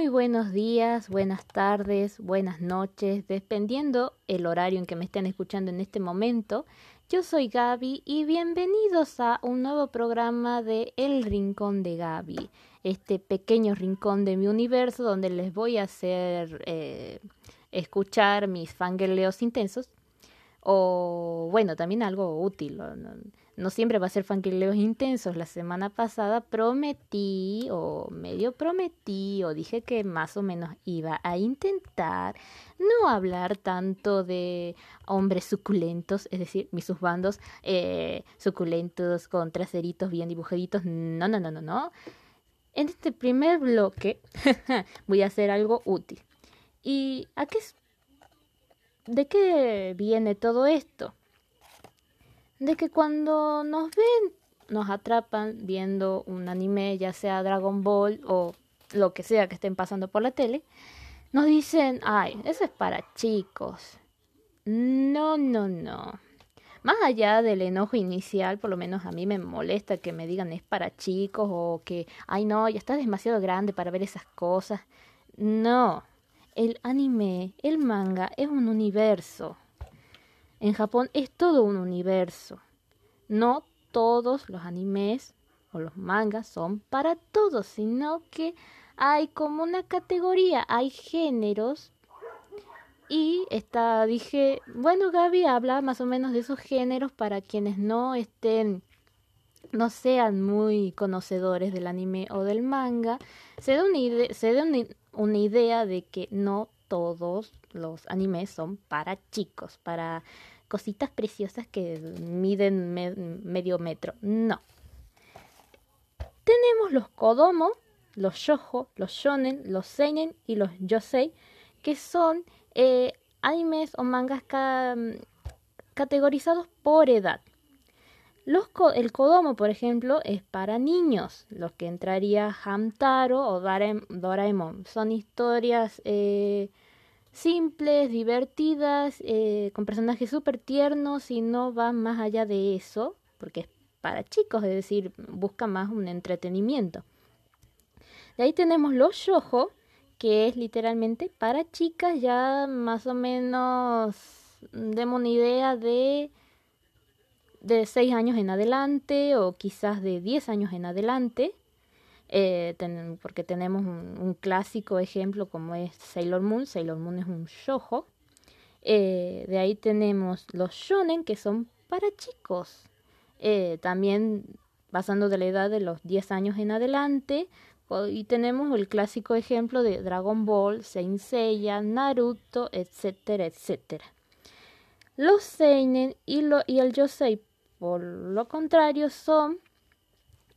Muy buenos días, buenas tardes, buenas noches, dependiendo el horario en que me estén escuchando en este momento. Yo soy Gaby y bienvenidos a un nuevo programa de El Rincón de Gaby, este pequeño rincón de mi universo donde les voy a hacer eh, escuchar mis fangirleos intensos o bueno, también algo útil. No siempre va a ser fanquileos intensos. La semana pasada prometí o medio prometí o dije que más o menos iba a intentar no hablar tanto de hombres suculentos, es decir, mis subbandos eh, suculentos con traseritos bien dibujaditos. No, no, no, no, no. En este primer bloque voy a hacer algo útil. ¿Y a qué, de qué viene todo esto? De que cuando nos ven, nos atrapan viendo un anime, ya sea Dragon Ball o lo que sea que estén pasando por la tele, nos dicen, ay, eso es para chicos. No, no, no. Más allá del enojo inicial, por lo menos a mí me molesta que me digan es para chicos o que, ay no, ya estás demasiado grande para ver esas cosas. No, el anime, el manga es un universo. En Japón es todo un universo. No todos los animes o los mangas son para todos, sino que hay como una categoría, hay géneros. Y está, dije, bueno, Gaby habla más o menos de esos géneros para quienes no estén, no sean muy conocedores del anime o del manga, se se da una idea de que no todos los animes son para chicos, para cositas preciosas que miden medio metro. No. Tenemos los Kodomo, los Yojo, los Shonen, los Seinen y los Yosei, que son eh, animes o mangas categorizados por edad. Los, el Kodomo, por ejemplo, es para niños, los que entraría Hamtaro o Doraemon. Son historias eh, simples, divertidas, eh, con personajes súper tiernos y no va más allá de eso, porque es para chicos, es decir, busca más un entretenimiento. De ahí tenemos los shojo, que es literalmente para chicas, ya más o menos demos una idea de de 6 años en adelante o quizás de 10 años en adelante eh, porque tenemos un, clásico ejemplo como es Sailor Moon. Sailor Moon es un shojo. Eh, de ahí tenemos los shonen que son para chicos. Eh, también pasando de la edad de los 10 años en adelante. Y tenemos el clásico ejemplo de Dragon Ball, Saint Seiya, Naruto, etcétera, etcétera. Los seinen y, lo, y el yosei, por lo contrario, son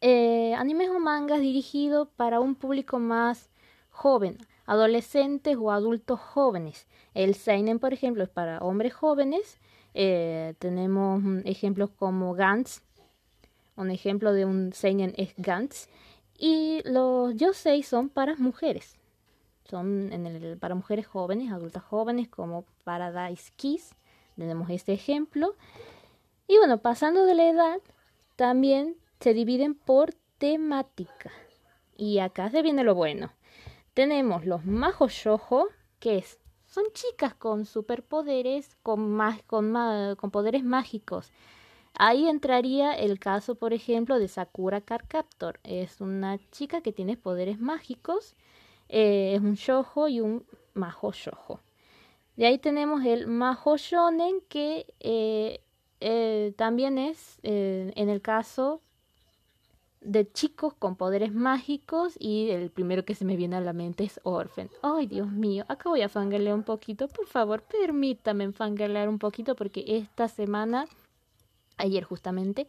eh, animes o mangas dirigidos para un público más joven, adolescentes o adultos jóvenes. El seinen, por ejemplo, es para hombres jóvenes. Eh, tenemos ejemplos como Gantz. Un ejemplo de un seinen es Gantz. Y los yosei son para mujeres. Son en el, para mujeres jóvenes, adultas jóvenes, como Paradise Kiss. Tenemos este ejemplo. Y bueno, pasando de la edad, también se dividen por temática. Y acá se viene lo bueno. Tenemos los majos yojo, que es, son chicas con superpoderes, con, con, con poderes mágicos. Ahí entraría el caso, por ejemplo, de Sakura Carcaptor. Es una chica que tiene poderes mágicos. Eh, es un yojo y un majo. De ahí tenemos el majo shonen, que eh, eh, también es, en el caso de chicos con poderes mágicos y el primero que se me viene a la mente es Orphan. Ay, Dios mío, acá voy a fangirlear un poquito. Por favor, permítame fangirlear un poquito porque esta semana, ayer justamente,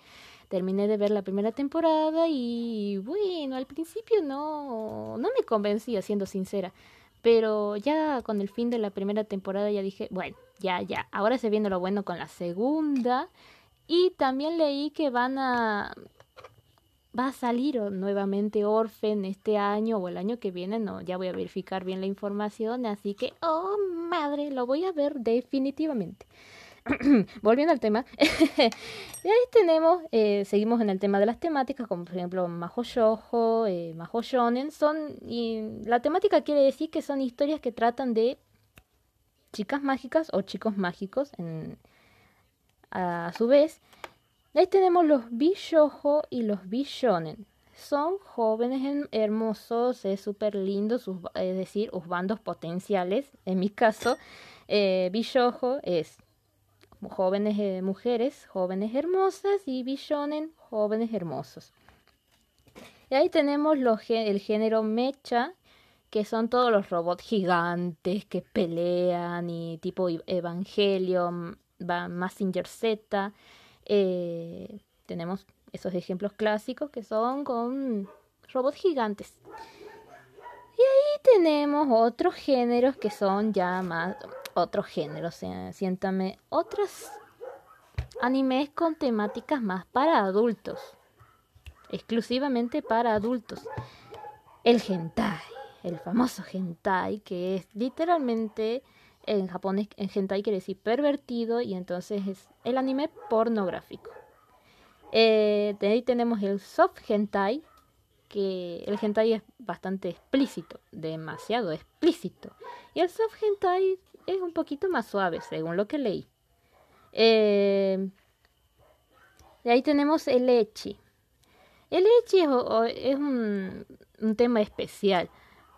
terminé de ver la primera temporada y bueno, al principio no, no me convencía, siendo sincera. Pero ya con el fin de la primera temporada ya dije, bueno, ya, ya, ahora se viene lo bueno con la segunda. Y también leí que van a va a salir nuevamente Orphan este año o el año que viene, no, ya voy a verificar bien la información, así que, oh madre, lo voy a ver definitivamente. volviendo al tema, y ahí tenemos, eh, seguimos en el tema de las temáticas, como por ejemplo Majo Yojo, eh, Majo son, y la temática quiere decir que son historias que tratan de chicas mágicas o chicos mágicos en, a, su vez. Ahí tenemos los Bishojo y los Bishonen. Son jóvenes hermosos, es súper lindo, es decir, sus bandos potenciales. En mi caso, eh, es jóvenes eh, mujeres, jóvenes hermosas y Bishonen, jóvenes hermosos. Y ahí tenemos el género mecha, que son todos los robots gigantes que pelean y tipo Evangelion, Massinger Z. Eh, tenemos esos ejemplos clásicos que son con robots gigantes. Y ahí tenemos otros géneros que son ya más otros géneros, siéntame otros animes con temáticas más para adultos, exclusivamente para adultos. El hentai el famoso hentai, que es literalmente en japonés, en hentai quiere decir pervertido y entonces es el anime pornográfico. Eh, de ahí tenemos el soft hentai, que el hentai es bastante explícito, demasiado explícito. Y el soft hentai es un poquito más suave, según lo que leí. Eh, de ahí tenemos el echi. El echi es, un, un tema especial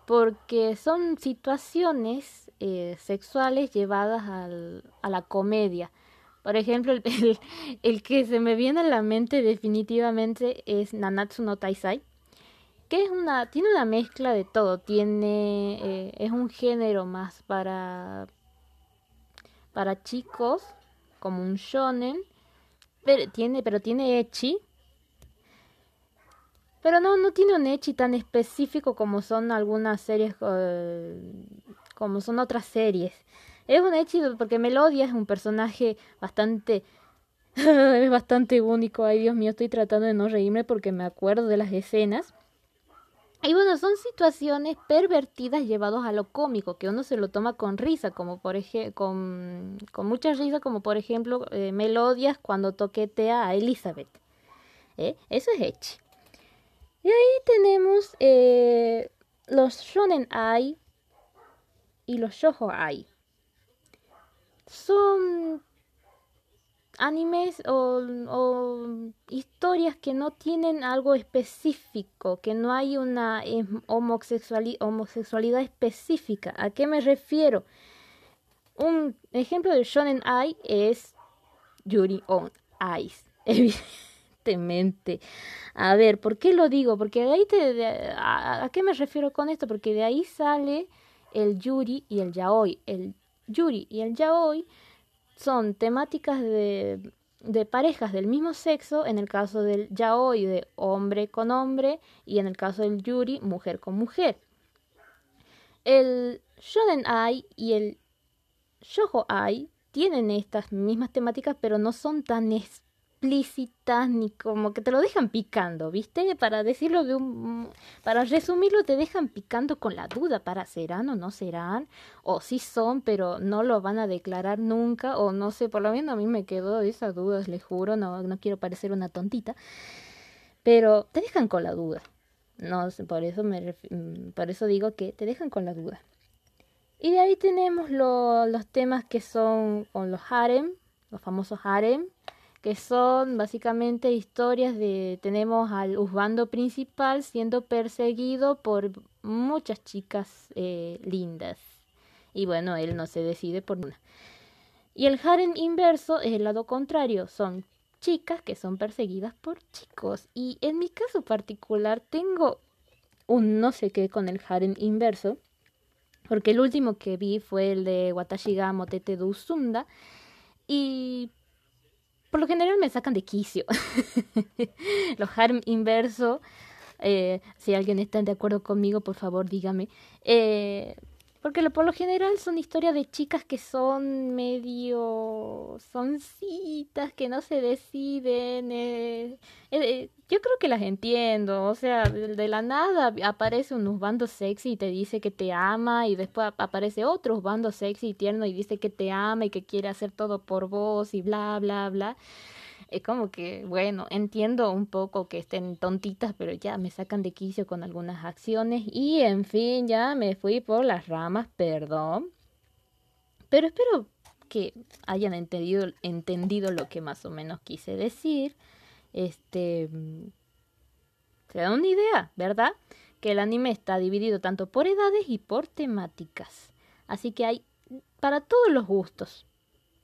porque son situaciones eh, sexuales llevadas al, a la comedia. Por ejemplo, el, que se me viene a la mente definitivamente es Nanatsu no Taisai, que es una, tiene una mezcla de todo, tiene, eh, es un género más para, para chicos, como un shonen, pero tiene, pero tiene echi, pero no, no tiene un echi tan específico como son algunas series, eh, como son otras series. Es un echi porque Melodia es un personaje bastante... es bastante único. Ay, Dios mío, estoy tratando de no reírme porque me acuerdo de las escenas. Y bueno, son situaciones pervertidas llevados a lo cómico, que uno se lo toma con risa, como por con, con mucha risa, como por ejemplo eh, Melodias cuando toquetea a Elizabeth. ¿Eh? Eso es Echi. Y ahí tenemos eh, los shonen ai y los shoujo ai. Son animes o, historias que no tienen algo específico, que no hay una homosexualidad específica. ¿A qué me refiero? Un ejemplo de shonen ai es Yuri on Ice. A ver, ¿por qué lo digo? Porque de ahí te... a, qué me refiero con esto? Porque de ahí sale el yuri y el yaoi. El yuri y el yaoi son temáticas de, parejas del mismo sexo, en el caso del yaoi de hombre con hombre y en el caso del yuri mujer con mujer. El shonen ai y el shoujo ai tienen estas mismas temáticas, pero no son tan explícitas ni como que te lo dejan picando, ¿viste? Para decirlo de un para resumirlo te dejan picando con la duda para serán o no serán o si son, pero no lo van a declarar nunca o no sé, por lo menos a mí me quedó esa duda, les juro, no no quiero parecer una tontita. Pero te dejan con la duda. No, por eso me mm, por eso digo que te dejan con la duda. Y de ahí tenemos los temas que son con los harem, los famosos harem, que son básicamente historias de tenemos al Usbando principal siendo perseguido por muchas chicas eh, lindas. Y bueno él no se decide por una y el harem inverso es el lado contrario son chicas que son perseguidas por chicos. Y en mi caso particular tengo un no sé qué con el harem inverso porque el último que vi fue el de Watashiga Motete Dusunda y por lo general me sacan de quicio. Los harm inverso, eh, si alguien está de acuerdo conmigo, por favor dígame. Eh, Porque por lo general son historias de chicas que son medio soncitas, que no se deciden. Eh, eh, yo creo que las entiendo. O sea, de, la nada aparece un bando sexy y te dice que te ama. Y después aparece otro bando sexy y tierno y dice que te ama y que quiere hacer todo por vos y bla, bla, bla es como que, bueno, entiendo un poco que estén tontitas, pero ya me sacan de quicio con algunas acciones y en fin, ya me fui por las ramas, perdón. Pero espero que hayan entendido, entendido lo que más o menos quise decir. Este, se da una idea, ¿verdad? Que el anime está dividido tanto por edades y por temáticas. Así que hay para todos los gustos.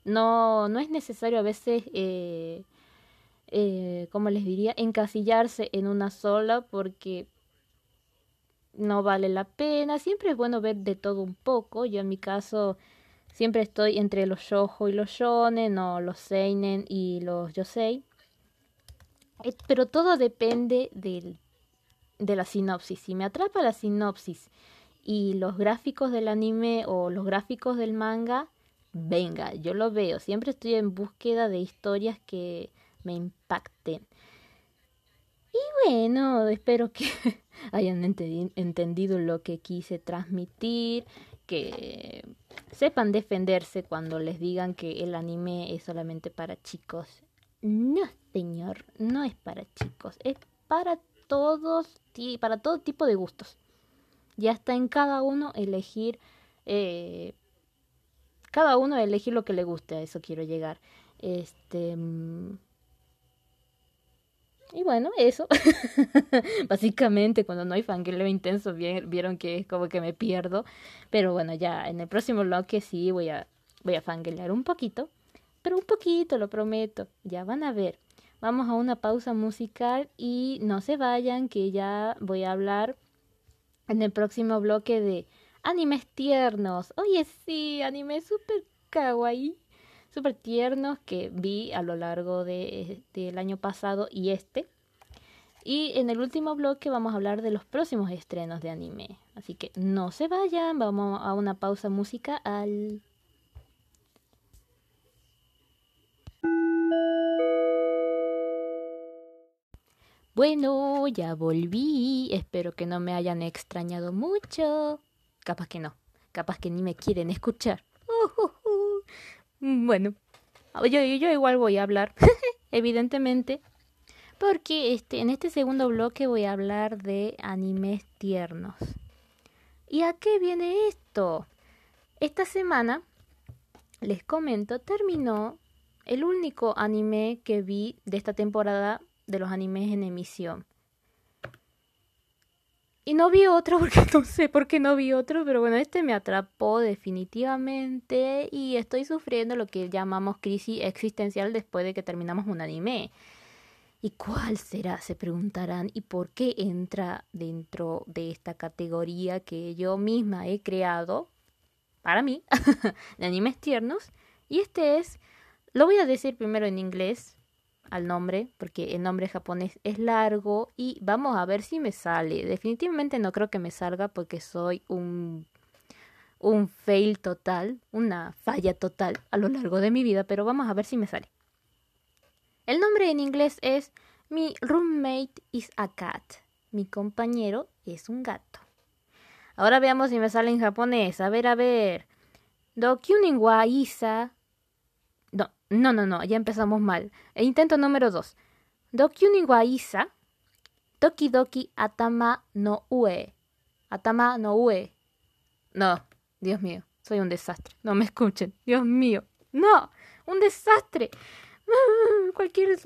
No, no es necesario a veces eh, eh, como les diría, encasillarse en una sola porque no vale la pena. Siempre es bueno ver de todo un poco. Yo en mi caso siempre estoy entre los shoujo y los shonen o los seinen y los yosei. Eh, pero todo depende del, de la sinopsis. Si me atrapa la sinopsis y los gráficos del anime o los gráficos del manga, venga, yo lo veo. Siempre estoy en búsqueda de historias que me impacten. Y bueno, espero que hayan entendido lo que quise transmitir, que sepan defenderse cuando les digan que el anime es solamente para chicos. No, señor, no es para chicos, es para todos, para todo tipo de gustos. Ya está en cada uno elegir, eh, cada uno elegir lo que le guste, a eso quiero llegar. Este, mm, y bueno, eso. Básicamente, cuando no hay fangirleo intenso, vieron que es como que me pierdo. Pero bueno, ya en el próximo bloque sí voy a, voy a fangirlear un poquito. Pero un poquito, lo prometo. Ya van a ver. Vamos a una pausa musical y no se vayan, que ya voy a hablar en el próximo bloque de animes tiernos. Oye, sí, animes super kawaii súper tiernos que vi a lo largo de, del año pasado y este. Y en el último bloque vamos a hablar de los próximos estrenos de anime. Así que no se vayan, vamos a una pausa musical. Bueno, ya volví. Espero que no me hayan extrañado mucho. Capaz que no. Capaz que ni me quieren escuchar. Mm, bueno, yo, yo igual voy a hablar, evidentemente, porque este, en este segundo bloque voy a hablar de animes tiernos. ¿Y a qué viene esto? Esta semana, les comento, terminó el único anime que vi de esta temporada de los animes en emisión. Y no vi otro porque no sé por qué no vi otro, pero bueno, este me atrapó definitivamente y estoy sufriendo lo que llamamos crisis existencial después de que terminamos un anime. ¿Y cuál será? Se preguntarán. ¿Y por qué entra dentro de esta categoría que yo misma he creado para mí de animes tiernos? Y este es, lo voy a decir primero en inglés al nombre, porque el nombre japonés es largo y vamos a ver si me sale. Definitivamente no creo que me salga porque soy un un fail total, una falla total a lo largo de mi vida, pero vamos a ver si me sale. El nombre en inglés es Mi roommate is a cat. Mi compañero es un gato. Ahora veamos si me sale en japonés. A ver, a ver. Dokyunin wa isa no, no, no, ya empezamos mal. E intento número dos. Dokyuni wa isa, doki atama no ue. Atama no ue. No, Dios mío, soy un desastre. No me escuchen, Dios mío. No, un desastre. Cualquier...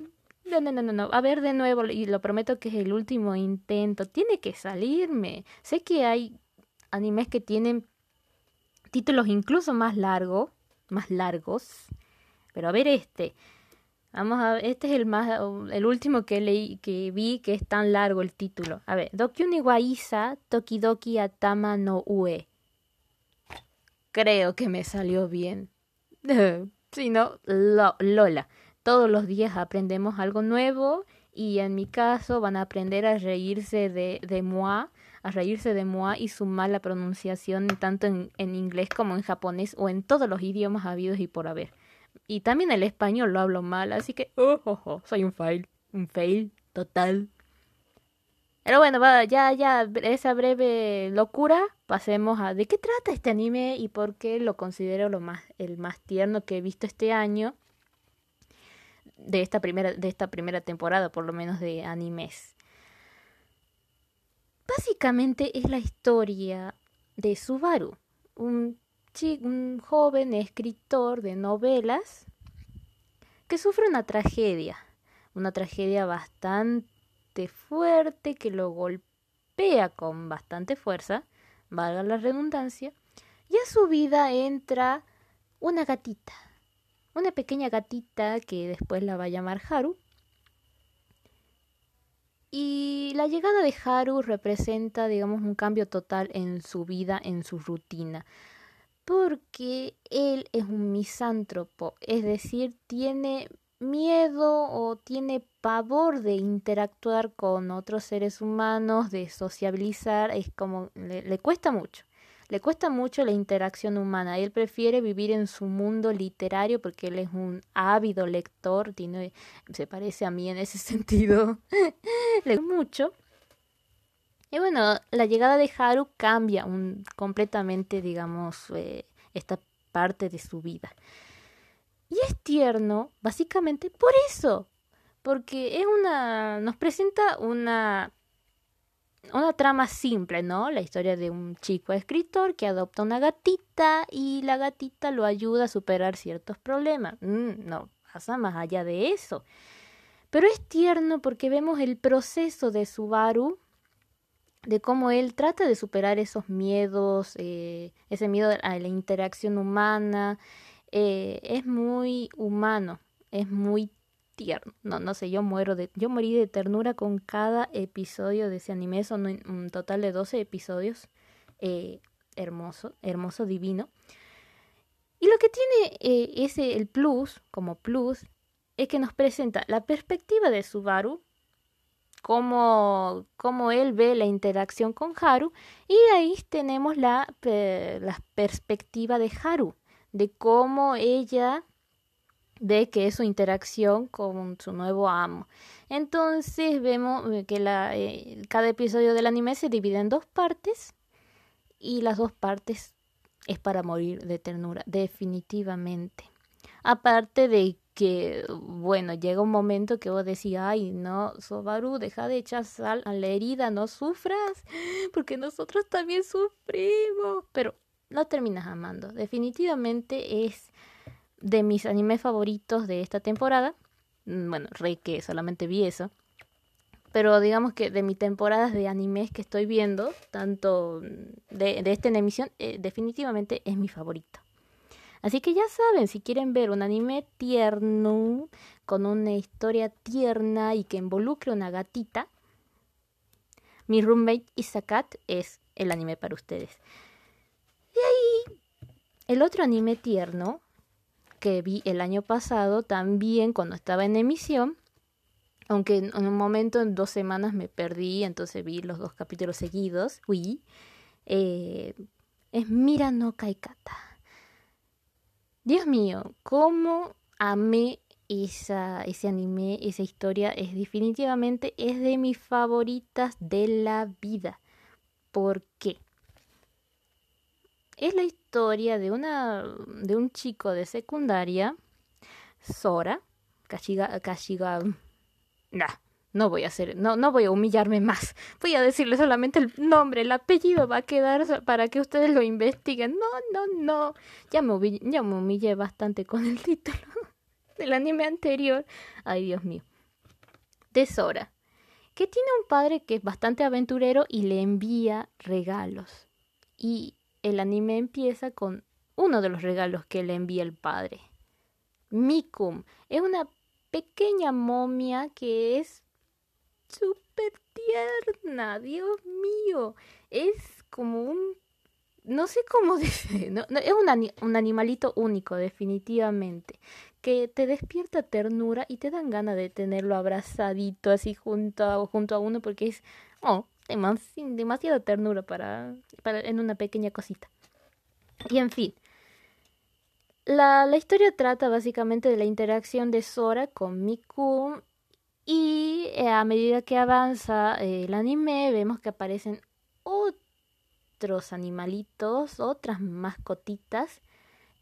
No, no, no, no, A ver de nuevo, y lo prometo que es el último intento. Tiene que salirme. Sé que hay animes que tienen títulos incluso más largos, más largos, pero a ver este. Vamos a este es el más el último que leí que vi que es tan largo el título. A ver, Dokyuni wa Isa Tokidoki Atama no Ue. Creo que me salió bien. si no, Lola. Todos los días aprendemos algo nuevo y en mi caso van a aprender a reírse de, de moi a reírse de Moa y su mala pronunciación tanto en, en inglés como en japonés o en todos los idiomas habidos y por haber. Y también el español lo hablo mal, así que, oh, oh, oh soy un fail, un fail total. Pero bueno, ya, ya, esa breve locura, pasemos a de qué trata este anime y por qué lo considero lo más, el más tierno que he visto este año de esta primera, de esta primera temporada, por lo menos de animes. Básicamente es la historia de Subaru, un, un joven escritor de novelas que sufre una tragedia, una tragedia bastante fuerte que lo golpea con bastante fuerza, valga la redundancia, y a su vida entra una gatita, una pequeña gatita que después la va a llamar Haru. Y la llegada de Haru representa, digamos, un cambio total en su vida, en su rutina. Porque él es un misántropo, es decir, tiene miedo o tiene pavor de interactuar con otros seres humanos, de sociabilizar, es como le, cuesta mucho. Le cuesta mucho la interacción humana. Él prefiere vivir en su mundo literario porque él es un ávido lector, tiene, se parece a mí en ese sentido. le mucho. Y bueno, la llegada de Haru cambia completamente, digamos, eh, esta parte de su vida. Y es tierno, básicamente por eso, porque es una nos presenta una una trama simple, ¿no? La historia de un chico escritor que adopta una gatita y la gatita lo ayuda a superar ciertos problemas. Mm, no, pasa más allá de eso. Pero es tierno porque vemos el proceso de Subaru, de cómo él trata de superar esos miedos, eh, ese miedo a la interacción humana, eh, es muy humano, es muy tierno. No, no sé, yo muero de, yo morí de ternura con cada episodio de ese anime. Son un, total de 12 episodios. Eh, hermoso, hermoso, divino. Y lo que tiene ese, el plus, como plus, es que nos presenta la perspectiva de Subaru, cómo, cómo él ve la interacción con Haru, y ahí tenemos la, la perspectiva de Haru, de cómo ella ve que es su interacción con su nuevo amo. Entonces vemos que la, eh, cada episodio del anime se divide en dos partes y las dos partes es para morir de ternura, definitivamente. Aparte de que, bueno, llega un momento que vos decís, ay, no, Sobaru, deja de echar sal a la herida, no sufras, porque nosotros también sufrimos. Pero lo terminas amando. Definitivamente es de mis animes favoritos de esta temporada. Mm, bueno, rey que solamente vi eso. Pero digamos que de mis temporadas de animes que estoy viendo, tanto de, de esta emisión, eh, definitivamente es mi favorito. Así que ya saben, si quieren ver un anime tierno, con una historia tierna y que involucre una gatita, mi roommate Isakat es el anime para ustedes. Y ahí, el otro anime tierno que vi el año pasado, también cuando estaba en emisión, aunque en un momento, en dos semanas me perdí, entonces vi los dos capítulos seguidos, uy, eh, es Mira no Kaikata. Dios mío, cómo amé esa, ese anime, esa historia, es definitivamente, es de mis favoritas de la vida. ¿Por qué? es la historia de una de un chico de secundaria, Sora, Kashiga, Kashiga, nah, no voy a hacer, no, no voy a humillarme más. Voy a decirle solamente el nombre, el apellido va a quedar para que ustedes lo investiguen. No, no, no. Ya me, humillé, ya me humillé bastante con el título del anime anterior. Ay, Dios mío. De Sora, que tiene un padre que es bastante aventurero y le envía regalos. Y el anime empieza con uno de los regalos que le envía el padre. Mikum es una pequeña momia que es súper tierna, Dios mío. Es como un... No sé cómo decir, no, es un, un, animalito único, definitivamente, que te despierta ternura y te dan ganas de tenerlo abrazadito así junto a, junto a uno porque es, oh, demasiada ternura para, para en una pequeña cosita. Y en fin, la, la, historia trata básicamente de la interacción de Sora con Miku y eh, a medida que avanza eh, el anime vemos que aparecen otros animalitos, otras mascotitas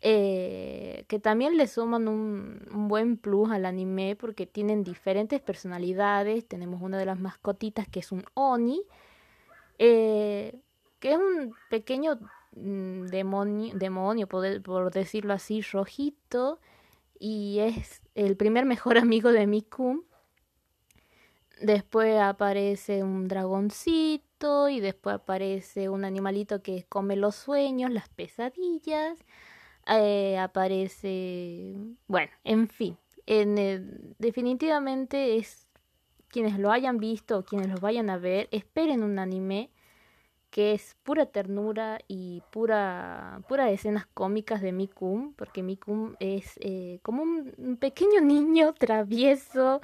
eh, que también le suman un, buen plus al anime porque tienen diferentes personalidades. Tenemos una de las mascotitas que es un Oni, que es un pequeño Mm, demonio, demonio por, decirlo así, rojito. Y es el primer mejor amigo de Miku. Después aparece un dragoncito y después aparece un animalito que come los sueños, las pesadillas. Eh, aparece, bueno, en fin, en, definitivamente es quienes lo hayan visto o quienes lo vayan a ver, esperen un anime que es pura ternura y pura, pura escenas cómicas de Mikum, porque Mikum es eh, como un, pequeño niño travieso,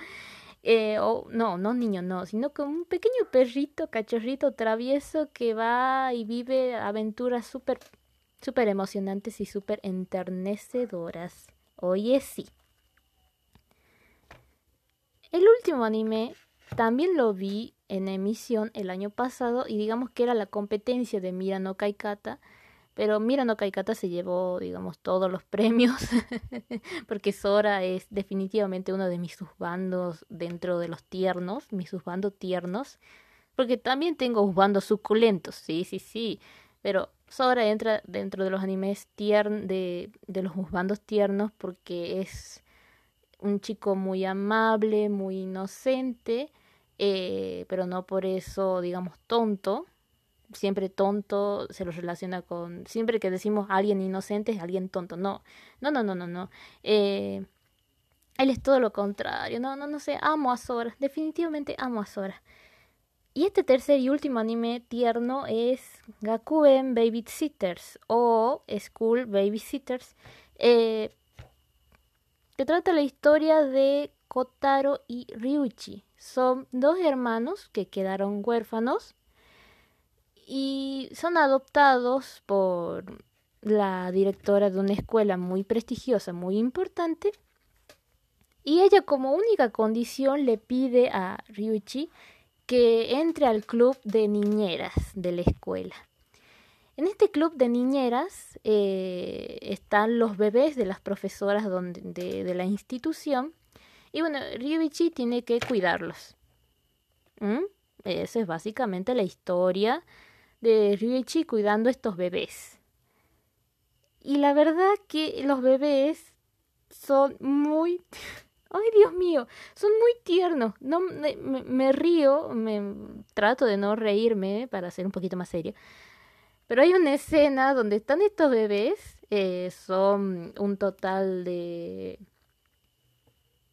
eh, o no, no niño, no, sino como un pequeño perrito, cachorrito travieso que va y vive aventuras súper, súper emocionantes y súper enternecedoras. Oye, sí. El último anime también lo vi en emisión el año pasado y digamos que era la competencia de Mira no Kaikata, pero Mira no Kaikata se llevó, digamos, todos los premios porque Sora es definitivamente uno de mis subbandos dentro de los tiernos, mis subbandos tiernos, porque también tengo subbandos suculentos, sí, sí, sí, pero Sora entra dentro de los animes tiern de, de los subbandos tiernos porque es un chico muy amable, muy inocente, eh, pero no por eso, digamos, tonto. Siempre tonto se lo relaciona con. Siempre que decimos alguien inocente es alguien tonto. No, no, no, no, no, no. Eh, él es todo lo contrario. No, no, no sé. Amo a Sora. Definitivamente amo a Sora. Y este tercer y último anime tierno es Gakuen Babysitters o School Babysitters. Eh, que trata la historia de Kotaro y Ryuichi. Son dos hermanos que quedaron huérfanos y son adoptados por la directora de una escuela muy prestigiosa, muy importante. Y ella como única condición le pide a Ryuichi que entre al club de niñeras de la escuela. En este club de niñeras eh, están los bebés de las profesoras de, de la institución y bueno, Ryuichi tiene que cuidarlos. ¿Mm? Esa es básicamente la historia de Ryuichi cuidando estos bebés. Y la verdad que los bebés son muy... Ay, Dios mío, son muy tiernos. No, me, río, me trato de no reírme para ser un poquito más serio. Pero hay una escena donde están estos bebés, eh, son un total de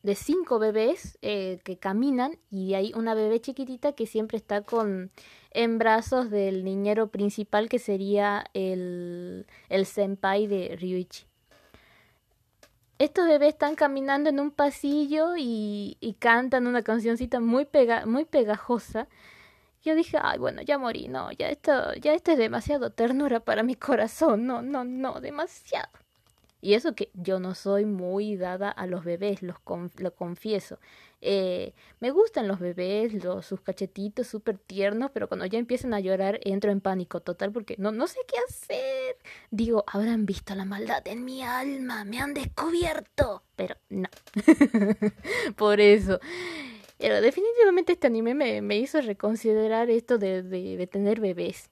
de cinco bebés eh, que caminan y hay una bebé chiquitita que siempre está con en brazos del niñero principal que sería el, el senpai de Ryuichi. Estos bebés están caminando en un pasillo y, y cantan una cancioncita muy, muy pegajosa. Yo dije, ay, bueno, ya morí, no, ya esto, ya esto es demasiado ternura para mi corazón, no, no, no, demasiado. Y eso que yo no soy muy dada a los bebés, los lo confieso. Eh, me gustan los bebés, los, sus cachetitos súper tiernos, pero cuando ya empiezan a llorar entro en pánico total porque no, no sé qué hacer. Digo, habrán visto la maldad en mi alma, me han descubierto. Pero no. Por eso. Pero definitivamente este anime me, me hizo reconsiderar esto de, de tener bebés.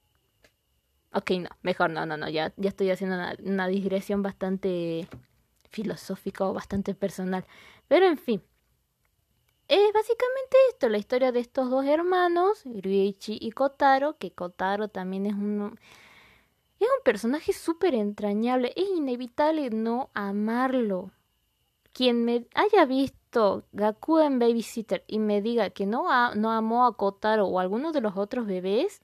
Ok, no, mejor no, no, no, ya, ya estoy haciendo una, digresión bastante filosófica o bastante personal. Pero en fin, es básicamente esto, la historia de estos dos hermanos, Ryuichi y Kotaro, que Kotaro también es un, es un personaje súper entrañable, es inevitable no amarlo. Quien me haya visto Gakuen Babysitter y me diga que no, no amó a Kotaro o a alguno de los otros bebés,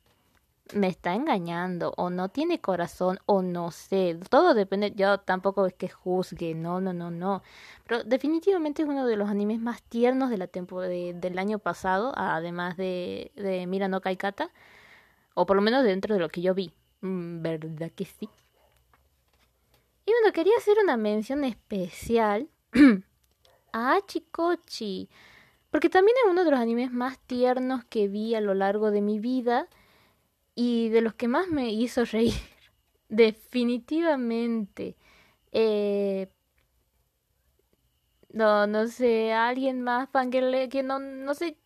me está engañando o no tiene corazón o no sé. Todo depende, yo tampoco es que juzgue, no, no, no, no. Pero definitivamente es uno de los animes más tiernos de la de, del año pasado, además de, de Mira no Kaikata, o por lo menos dentro de lo que yo vi. Mm, ¿Verdad que sí? Y bueno, quería hacer una mención especial a Achikochi, porque también es uno de los animes más tiernos que vi a lo largo de mi vida y de los que más me hizo reír. Definitivamente. Eh, no, no sé, alguien más fangirle que no, no sé.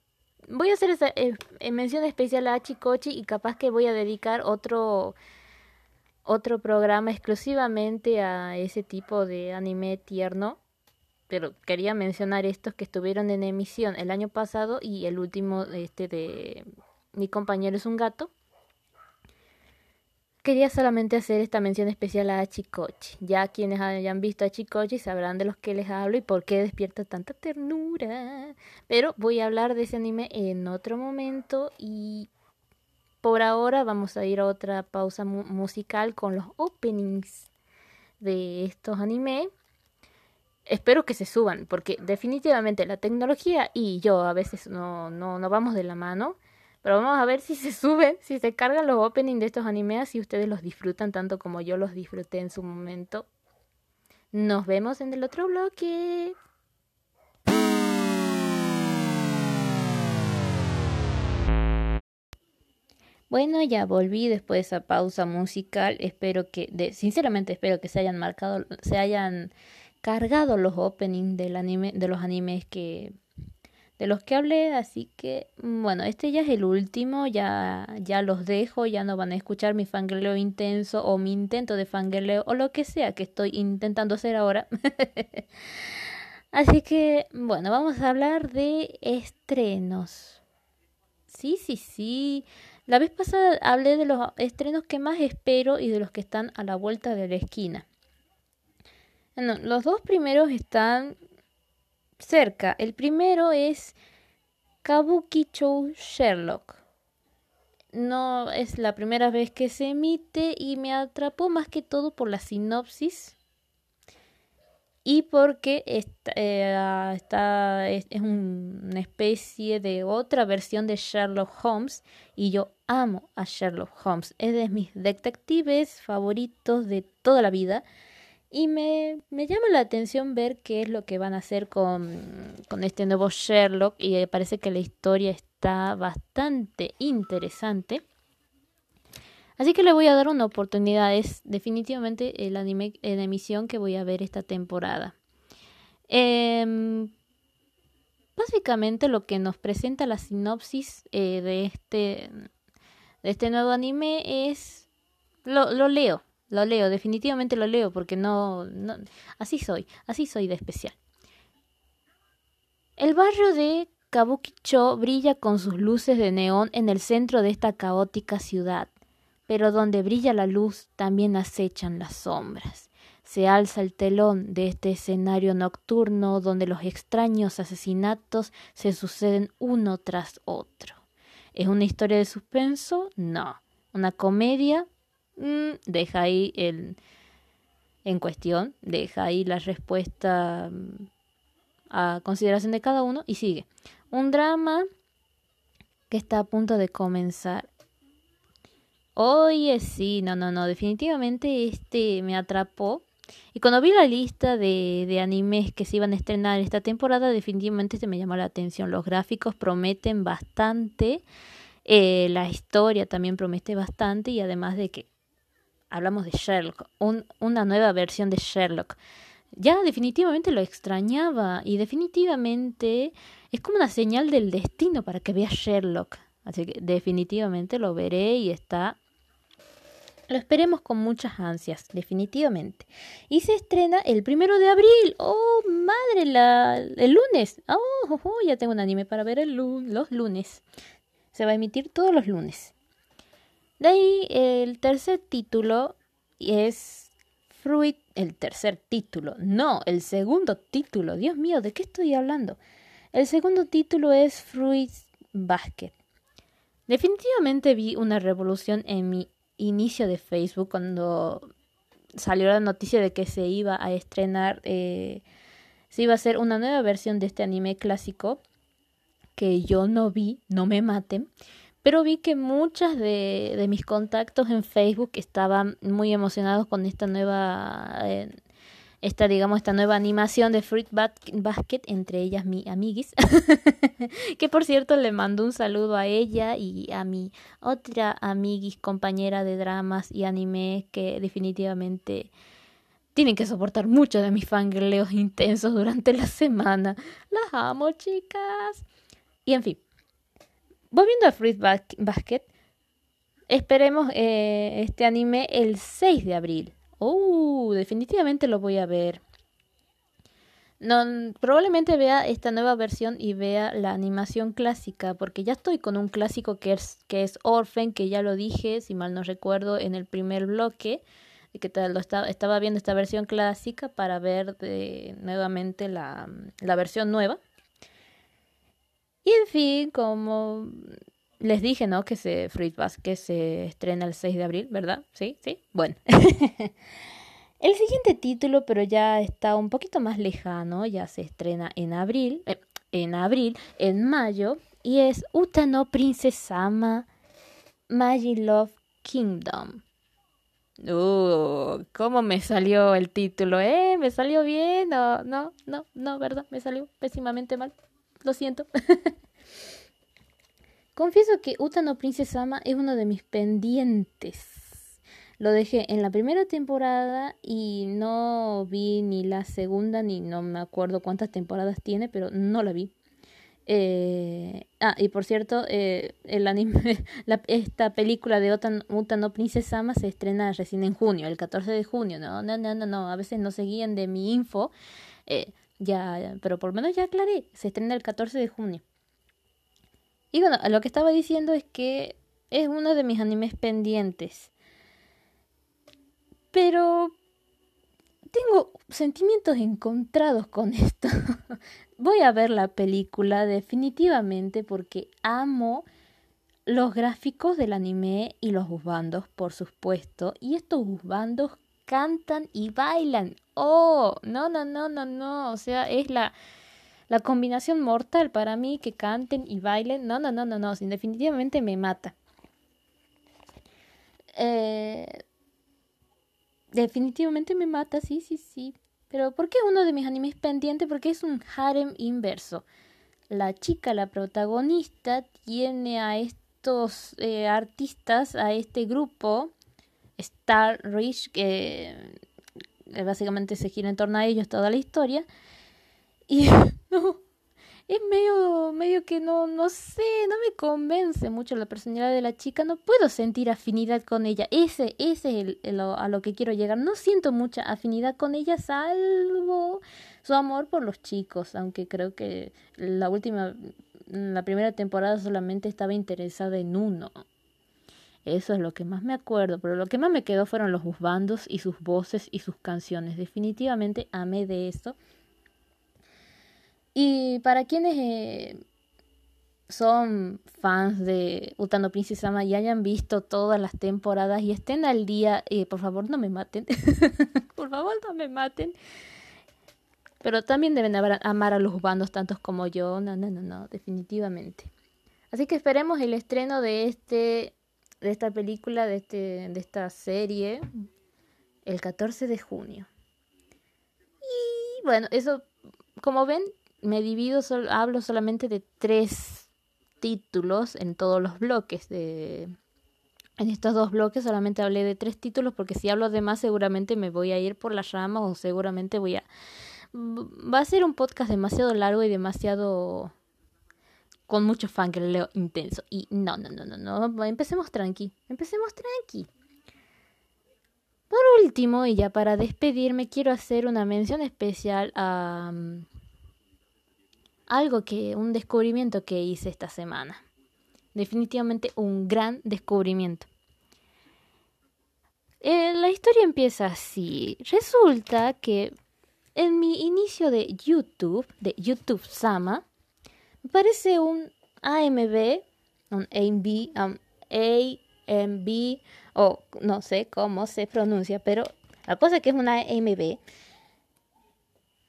Voy a hacer esa eh, mención especial a Achikochi y capaz que voy a dedicar otro otro programa exclusivamente a ese tipo de anime tierno. Pero quería mencionar estos que estuvieron en emisión el año pasado y el último este de Mi compañero es un gato Quería solamente hacer esta mención especial a Chikochi. Ya quienes hayan visto a Chikochi sabrán de los que les hablo y por qué despierta tanta ternura. Pero voy a hablar de ese anime en otro momento y por ahora vamos a ir a otra pausa musical con los openings de estos animes. Espero que se suban, porque definitivamente la tecnología y yo a veces no, no, no vamos de la mano. Pero vamos a ver si se suben, si se cargan los openings de estos animes y ustedes los disfrutan tanto como yo los disfruté en su momento. Nos vemos en el otro bloque. Bueno, ya volví después de esa pausa musical. Espero que, de, sinceramente espero que se hayan marcado, se hayan cargado los openings del anime, de los animes que de los que hablé, así que mm, bueno, este ya es el último, ya, ya los dejo, ya no van a escuchar mi fangirleo intenso o mi intento de fangirleo o lo que sea que estoy intentando hacer ahora. así que bueno, vamos a hablar de estrenos. Sí, sí, sí. La vez pasada hablé de los estrenos que más espero y de los que están a la vuelta de la esquina. Bueno, los dos primeros están cerca. El primero es Kabuki Show Sherlock. No es la primera vez que se emite y me atrapó más que todo por la sinopsis y porque está, eh, está es, una especie de otra versión de Sherlock Holmes y yo amo a Sherlock Holmes. Es de mis detectives favoritos de toda la vida. Y me, me llama la atención ver qué es lo que van a hacer con, con este nuevo Sherlock y parece que la historia está bastante interesante. Así que le voy a dar una oportunidad. Es definitivamente el anime en emisión que voy a ver esta temporada. Eh, básicamente lo que nos presenta la sinopsis eh, de, este, de este nuevo anime es... Lo, lo leo, lo leo, definitivamente lo leo porque no, no, así soy, así soy de especial. El barrio de Kabukicho brilla con sus luces de neón en el centro de esta caótica ciudad, pero donde brilla la luz también acechan las sombras. Se alza el telón de este escenario nocturno donde los extraños asesinatos se suceden uno tras otro. ¿Es una historia de suspenso? No. ¿Una comedia? Mm, deja ahí el en cuestión, deja ahí la respuesta mm, a consideración de cada uno y sigue. Un drama que está a punto de comenzar. Oye, sí, no, no, no, definitivamente este me atrapó. Y cuando vi la lista de, de animes que se iban a estrenar esta temporada, definitivamente se me llamó la atención. Los gráficos prometen bastante, eh, la historia también promete bastante y además de que hablamos de Sherlock, una nueva versión de Sherlock. Ya definitivamente lo extrañaba y definitivamente es como una señal del destino para que vea Sherlock. Así que definitivamente lo veré y está... Lo esperemos con muchas ansias, definitivamente. Y se estrena el primero de abril. ¡Oh, madre! La, el lunes. Oh, oh, oh ya tengo un anime para ver el, los lunes. Se va a emitir todos los lunes. De ahí el tercer título es Fruit, el tercer título, no, el segundo título, Dios mío, ¿de qué estoy hablando? El segundo título es Fruit Basket. Definitivamente vi una revolución en mi inicio de Facebook cuando salió la noticia de que se iba a estrenar, eh, se iba a hacer una nueva versión de este anime clásico que yo no vi, no me maten, pero vi que muchas de, mis contactos en Facebook estaban muy emocionados con esta nueva eh, esta, digamos, esta nueva animación de Fruit Basket, entre ellas mi amiguis, que por cierto le mando un saludo a ella y a mi otra amiguis, compañera de dramas y anime, que definitivamente tienen que soportar mucho de mis fangirleos intensos durante la semana. Las amo, chicas. Y en fin, volviendo a Fruit Basket, esperemos eh, este anime el 6 de abril. Oh, definitivamente lo voy a ver. No, probablemente vea esta nueva versión y vea la animación clásica, porque ya estoy con un clásico que es, que es Orphan, que ya lo dije, si mal no recuerdo, en el primer bloque, que lo estaba, estaba viendo esta versión clásica para ver de, nuevamente la, la versión nueva. Y en fin, como les dije, ¿no? Que se Fruit Basket se estrena el 6 de abril, ¿verdad? Sí, sí. Bueno. el siguiente título, pero ya está un poquito más lejano, ya se estrena en abril, eh, en abril, en mayo, y es Utano Princesama Magi Love Kingdom. Uh, ¿cómo me salió el título? ¿Eh? ¿Me salió bien? No, no, no, no, ¿verdad? Me salió pésimamente mal. Lo siento. Confieso que Utano Princesama es uno de mis pendientes. Lo dejé en la primera temporada y no vi ni la segunda, ni no me acuerdo cuántas temporadas tiene, pero no la vi. Eh, ah, y por cierto, eh, el anime, esta película de Utano Princesama se estrena recién en junio, el 14 de junio. No, no, no, no, no. a veces no se guían de mi info. Eh, ya, pero por lo menos ya aclaré, se estrena el 14 de junio. Y bueno, lo que estaba diciendo es que es uno de mis animes pendientes. Pero tengo sentimientos encontrados con esto. Voy a ver la película definitivamente porque amo los gráficos del anime y los busbandos, por supuesto. Y estos busbandos cantan y bailan. Oh, no, no, no, no, no. O sea, es la la combinación mortal para mí que canten y bailen, no, no, no, no, no, definitivamente me mata. Eh, definitivamente me mata, sí, sí, sí. Pero ¿por qué uno de mis animes pendientes? Porque es un harem inverso. La chica, la protagonista, tiene a estos eh, artistas, a este grupo, Star Rich, que eh, básicamente se gira en torno a ellos toda la historia. Y no, es medio, medio que no, no sé, no me convence mucho la personalidad de la chica, no puedo sentir afinidad con ella, ese, ese es el, a lo que quiero llegar, no siento mucha afinidad con ella, salvo su amor por los chicos, aunque creo que la última, la primera temporada solamente estaba interesada en uno. Eso es lo que más me acuerdo, pero lo que más me quedó fueron los bandos y sus voces y sus canciones. Definitivamente amé de eso. Y para quienes eh, son fans de Utano Princesama y hayan visto todas las temporadas y estén al día, eh, por favor no me maten. por favor no me maten. Pero también deben amar a los bandos tantos como yo. No, no, no, no, definitivamente. Así que esperemos el estreno de este de esta película, de este de esta serie el 14 de junio. Y bueno, eso como ven, me divido, hablo solamente de tres títulos en todos los bloques de... En estos dos bloques solamente hablé de tres títulos porque si hablo de más seguramente me voy a ir por las ramas o seguramente voy a... Va a ser un podcast demasiado largo y demasiado... con mucho leo intenso. Y no, no, no, no, no. Empecemos tranqui. Empecemos tranqui. Por último, y ya para despedirme, quiero hacer una mención especial a algo que, un descubrimiento que hice esta semana. Definitivamente un gran descubrimiento. Eh, la historia empieza así. Resulta que en mi inicio de YouTube, de YouTube Sama, parece un AMB un AMB, um, AMB, o no sé cómo se pronuncia, pero la cosa es que es una AMB.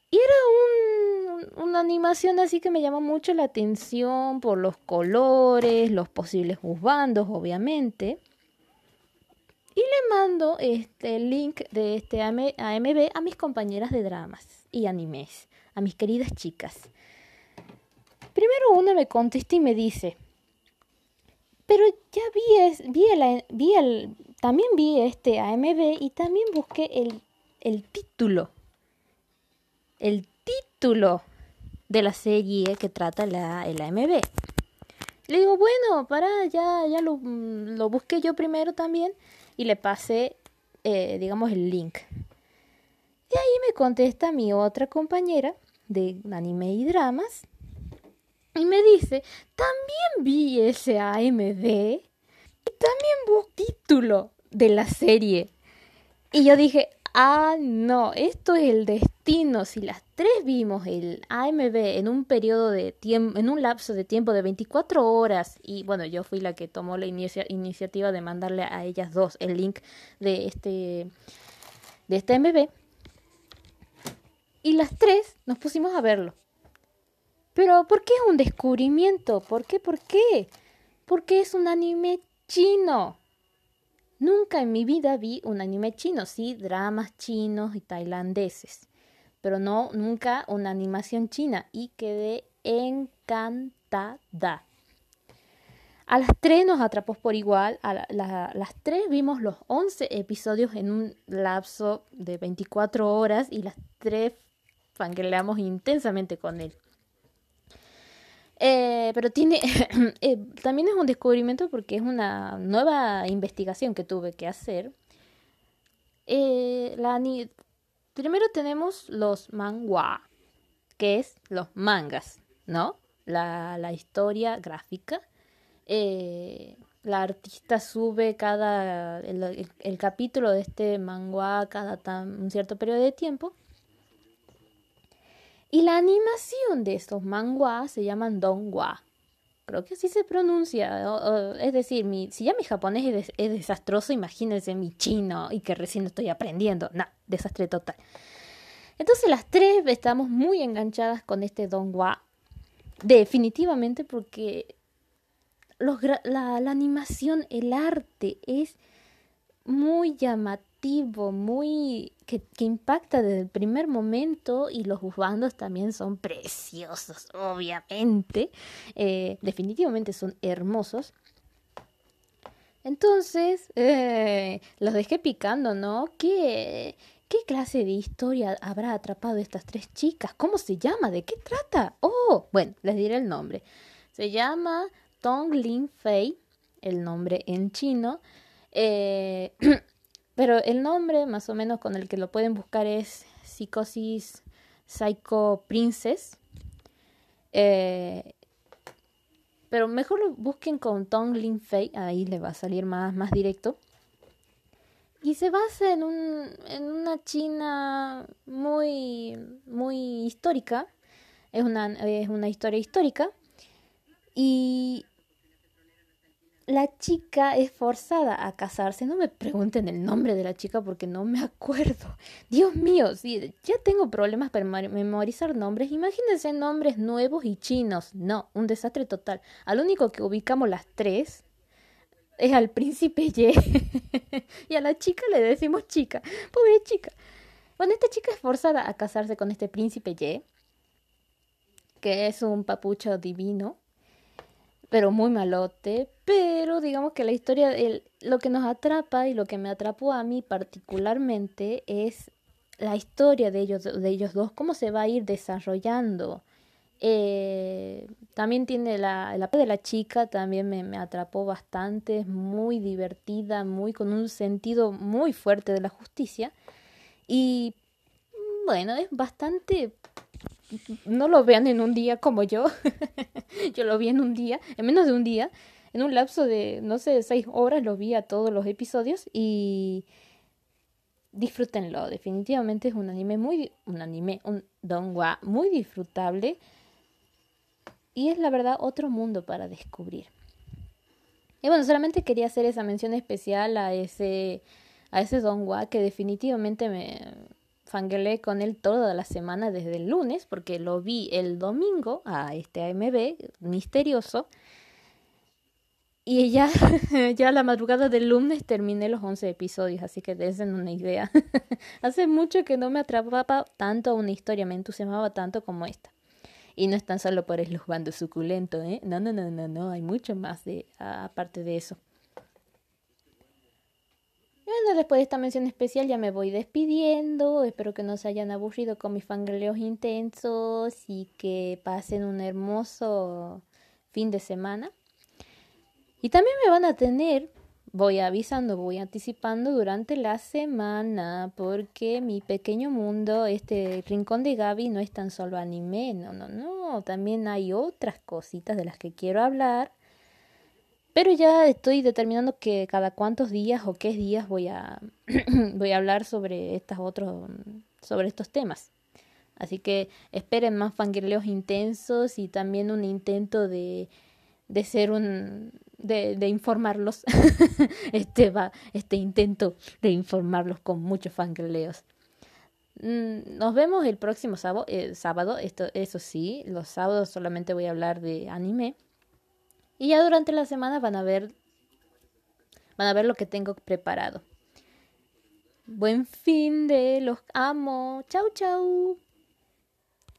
Y era un, una animación así que me llamó mucho la atención por los colores, los posibles juzgandos, obviamente. Y le mando este link de este AMB a mis compañeras de dramas y animes, a mis queridas chicas. Primero una me contesta y me dice, pero ya vi, el, vi el, también vi este AMB y también busqué el, el título. El título de la serie que trata la, el AMB. Le digo, bueno, para, ya, ya lo, lo busqué yo primero también y le pasé, eh, digamos, el link. Y ahí me contesta mi otra compañera de anime y dramas y me dice, también vi ese AMD y también busqué título de la serie. Y yo dije, ah, no, esto es el destino. Si las tres vimos el AMB en un periodo de tiempo, en un lapso de tiempo de 24 horas, y bueno, yo fui la que tomó la iniciativa de mandarle a ellas dos el link de este, de este AMB y las tres nos pusimos a verlo. Pero ¿por qué es un descubrimiento? ¿Por qué? ¿Por qué? Porque es un anime chino. Nunca en mi vida vi un anime chino, sí, dramas chinos y tailandeses, pero no nunca una animación china y quedé encantada. A las tres nos atrapó por igual, a las tres vimos los 11 episodios en un lapso de 24 horas y las tres fangirleamos intensamente con él. Eh, pero tiene, eh, también es un descubrimiento porque es una nueva investigación que tuve que hacer. Eh, la, primero tenemos los mangua, que es los mangas, ¿no? La, la historia gráfica. la artista sube cada el, capítulo de este manga cada tan, un cierto periodo de tiempo y la animación de estos manguas se llaman dongwa. Creo que así se pronuncia. es decir, si ya mi japonés es, desastroso, imagínense mi chino y que recién estoy aprendiendo. No, desastre total. Entonces las tres estamos muy enganchadas con este dongwa. Definitivamente porque los, la, la animación, el arte es muy llamativo, muy que, impacta desde el primer momento y los bandos también son preciosos, obviamente, eh, definitivamente son hermosos. Entonces, eh, los dejé picando, ¿no? ¿Qué, ¿Qué clase de historia habrá atrapado estas tres chicas? ¿Cómo se llama? ¿De qué trata? Oh, bueno, les diré el nombre. Se llama Tong Lin Fei, el nombre en chino. Eh, pero el nombre más o menos con el que lo pueden buscar es Psicosis Psycho Princess. Eh, pero mejor lo busquen con Tong Lin Fei, ahí le va a salir más, más directo. Y se basa en, un, en una China muy, muy histórica. Es una, es una historia histórica. Y la chica es forzada a casarse. No me pregunten el nombre de la chica porque no me acuerdo. Dios mío, si ya tengo problemas para memorizar nombres. Imagínense nombres nuevos y chinos. No, un desastre total. Al único que ubicamos las tres es al príncipe Y. y a la chica le decimos chica. Pobre chica. Bueno, esta chica es forzada a casarse con este príncipe Y, que es un papucho divino pero muy malote, pero digamos que la historia, el, lo que nos atrapa y lo que me atrapó a mí particularmente es la historia de ellos, de ellos dos, cómo se va a ir desarrollando. Eh, también tiene la, la de la chica, también me, me atrapó bastante, es muy divertida, muy con un sentido muy fuerte de la justicia. Y bueno, es bastante no lo vean en un día como yo. yo lo vi en un día, en menos de un día, en un lapso de, no sé, seis horas lo vi a todos los episodios y disfrútenlo. Definitivamente es un anime muy, un anime, un donghua muy disfrutable y es la verdad otro mundo para descubrir. Y bueno, solamente quería hacer esa mención especial a ese, a ese Don Wa que definitivamente me fanguelé con él toda la semana desde el lunes, porque lo vi el domingo a este AMB misterioso. Y ya, ya la madrugada del lunes terminé los 11 episodios, así que den una idea. Hace mucho que no me atrapaba tanto una historia, me entusiasmaba tanto como esta. Y no es tan solo por el bando suculento, ¿eh? No, no, no, no, no, hay mucho más de, aparte de eso. Después de esta mención especial ya me voy despidiendo. Espero que no se hayan aburrido con mis fangirleos intensos y que pasen un hermoso fin de semana. Y también me van a tener, voy avisando, voy anticipando durante la semana, porque mi pequeño mundo, este rincón de Gaby, no es tan solo anime, no, no, no, también hay otras cositas de las que quiero hablar. Pero ya estoy determinando que cada cuántos días o qué días voy a voy a hablar sobre estos otros sobre estos temas. Así que esperen más fangirleos intensos y también un intento de de ser un de, de informarlos. Este va este intento de informarlos con muchos fangirleos. Mm, nos vemos el próximo sábado, eh, sábado. Esto eso sí los sábados solamente voy a hablar de anime y ya durante la semana van a ver van a ver lo que tengo preparado. Buen fin de los amo. Chau chau